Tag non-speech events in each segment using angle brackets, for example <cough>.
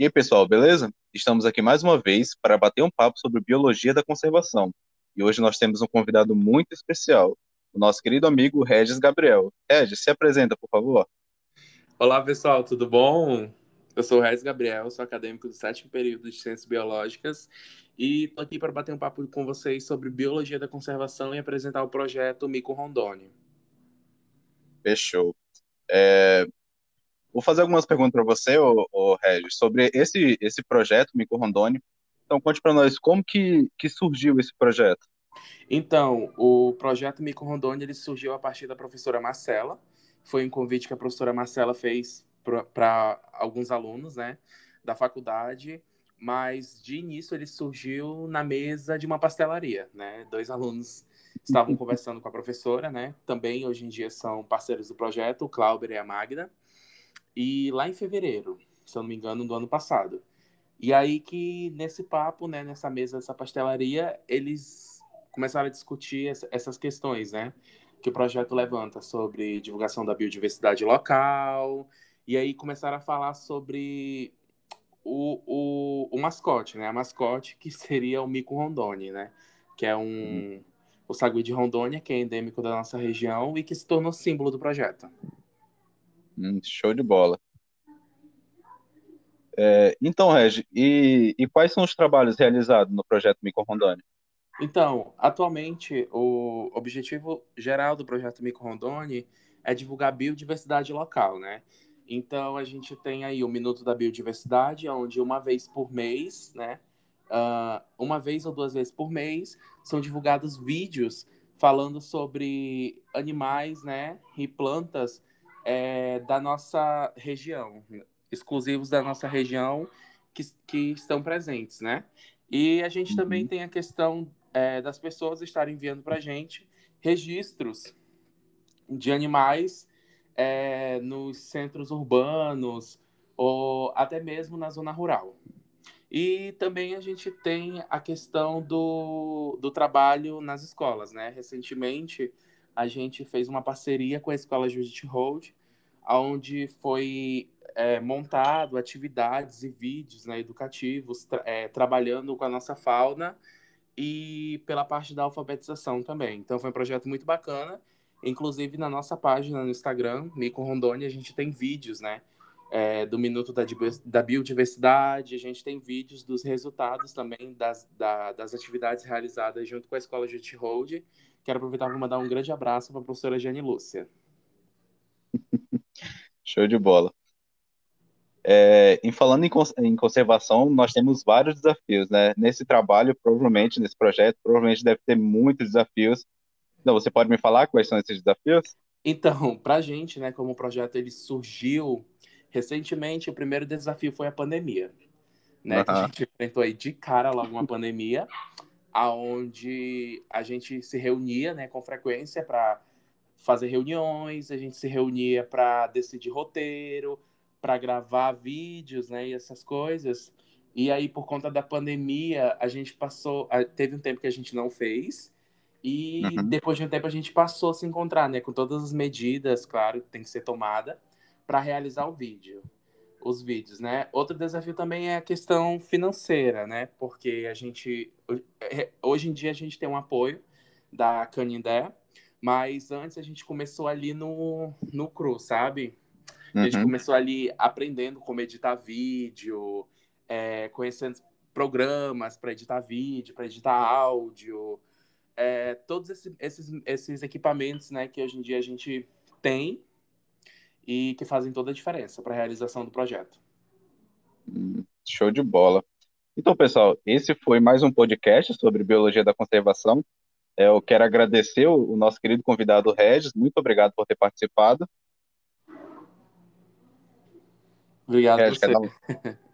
E aí, pessoal, beleza? Estamos aqui mais uma vez para bater um papo sobre biologia da conservação. E hoje nós temos um convidado muito especial, o nosso querido amigo Regis Gabriel. Regis, se apresenta, por favor. Olá, pessoal, tudo bom? Eu sou o Regis Gabriel, sou acadêmico do sétimo período de Ciências Biológicas e estou aqui para bater um papo com vocês sobre biologia da conservação e apresentar o projeto Mico Rondoni. Fechou. É, Vou fazer algumas perguntas para você, ô, ô, Regis, sobre esse, esse projeto, Mico Rondoni. Então, conte para nós, como que, que surgiu esse projeto? Então, o projeto Mico Rondoni ele surgiu a partir da professora Marcela. Foi um convite que a professora Marcela fez para alguns alunos né, da faculdade, mas de início ele surgiu na mesa de uma pastelaria. Né? Dois alunos estavam conversando com a professora, né? também hoje em dia são parceiros do projeto, o Clauber e a Magda. E lá em fevereiro, se eu não me engano, do ano passado. E aí que nesse papo, né, nessa mesa dessa pastelaria, eles começaram a discutir essas questões, né, que o projeto levanta sobre divulgação da biodiversidade local. E aí começaram a falar sobre o, o, o mascote, né, a mascote que seria o mico rondônia, né, que é um hum. o sagui de Rondônia, que é endêmico da nossa região e que se tornou símbolo do projeto. Hum, show de bola. É, então, Regi, e, e, quais são os trabalhos realizados no projeto Mico Rondônia? Então, atualmente, o objetivo geral do projeto Mico Rondônia é divulgar biodiversidade local, né? Então, a gente tem aí o Minuto da Biodiversidade, onde uma vez por mês, né? Uh, uma vez ou duas vezes por mês, são divulgados vídeos falando sobre animais, né? E plantas é, da nossa região, exclusivos da nossa região que, que estão presentes, né? E a gente uhum. também tem a questão é, das pessoas estarem enviando para a gente registros de animais é, nos centros urbanos ou até mesmo na zona rural. E também a gente tem a questão do, do trabalho nas escolas, né? Recentemente, a gente fez uma parceria com a Escola Judith Hold, onde foi é, montado atividades e vídeos né, educativos, tra é, trabalhando com a nossa fauna e pela parte da alfabetização também. Então foi um projeto muito bacana. Inclusive na nossa página no Instagram, Mico Rondônia, a gente tem vídeos, né? É, do Minuto da, da, Biodiversidade, a gente tem vídeos dos resultados também das, da, das atividades realizadas junto com a Escola Jut Hold. Quero aproveitar para mandar um grande abraço para a professora Jane Lúcia. <laughs> Show de bola. É, em falando em, em, conservação, nós temos vários desafios, né? Nesse trabalho, provavelmente, nesse projeto, provavelmente deve ter muitos desafios. Então, você pode me falar quais são esses desafios? Então, para a gente, né, como o projeto ele surgiu recentemente, o primeiro desafio foi a pandemia, né? Uhum. A gente enfrentou aí de cara logo uma pandemia, aonde a gente se reunia, né, com frequência para fazer reuniões, a gente se reunia para decidir roteiro, para gravar vídeos, né, e essas coisas. E aí, por conta da pandemia, a gente passou. Teve um tempo que a gente não fez. E uhum. depois de um tempo a gente passou a se encontrar, né? Com todas as medidas, claro, que tem que ser tomada para realizar o vídeo. Os vídeos, né? Outro desafio também é a questão financeira, né? Porque a gente. É, hoje em dia a gente tem um apoio da Canindé, mas antes a gente começou ali no, no cru, sabe? A gente uhum. começou ali aprendendo como editar vídeo, é, conhecendo programas para editar vídeo, para editar áudio, é, todos esses, esses, esses equipamentos né, que hoje em dia a gente tem e que fazem toda a diferença para a realização do projeto. Hum, show de bola. Então, pessoal, esse foi mais um podcast sobre biologia da conservação. É, eu quero agradecer o, nosso querido convidado Regis, muito obrigado por ter participado. Obrigado Regis, quer, dar,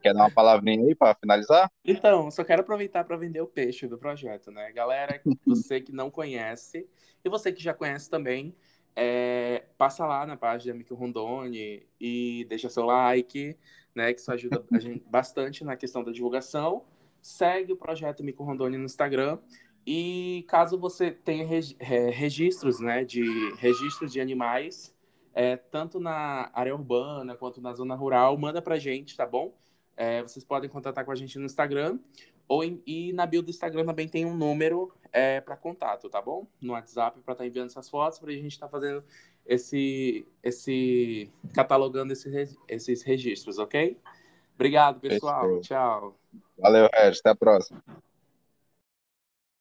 quer dar uma palavrinha aí para finalizar? Então, só quero aproveitar para vender o peixe do projeto, né? Galera, você que não conhece, e você que já conhece também, é, passa lá na página Mico Rondoni e deixa seu like, né? Que isso ajuda a gente <laughs> bastante na questão da divulgação. Segue o projeto Mico Rondoni no Instagram. E caso você tenha é, registros, né, de registros de animais, é, tanto na área urbana quanto na zona rural, manda pra gente, tá bom? É, vocês podem contatar com a gente no Instagram ou em, e na bio do Instagram também tem um número é, para contato, tá bom? No WhatsApp para estar tá enviando essas fotos para a gente estar tá fazendo esse, esse catalogando esses, esses registros, ok? Obrigado, pessoal. Tchau. Valeu, Regis. Até a próxima.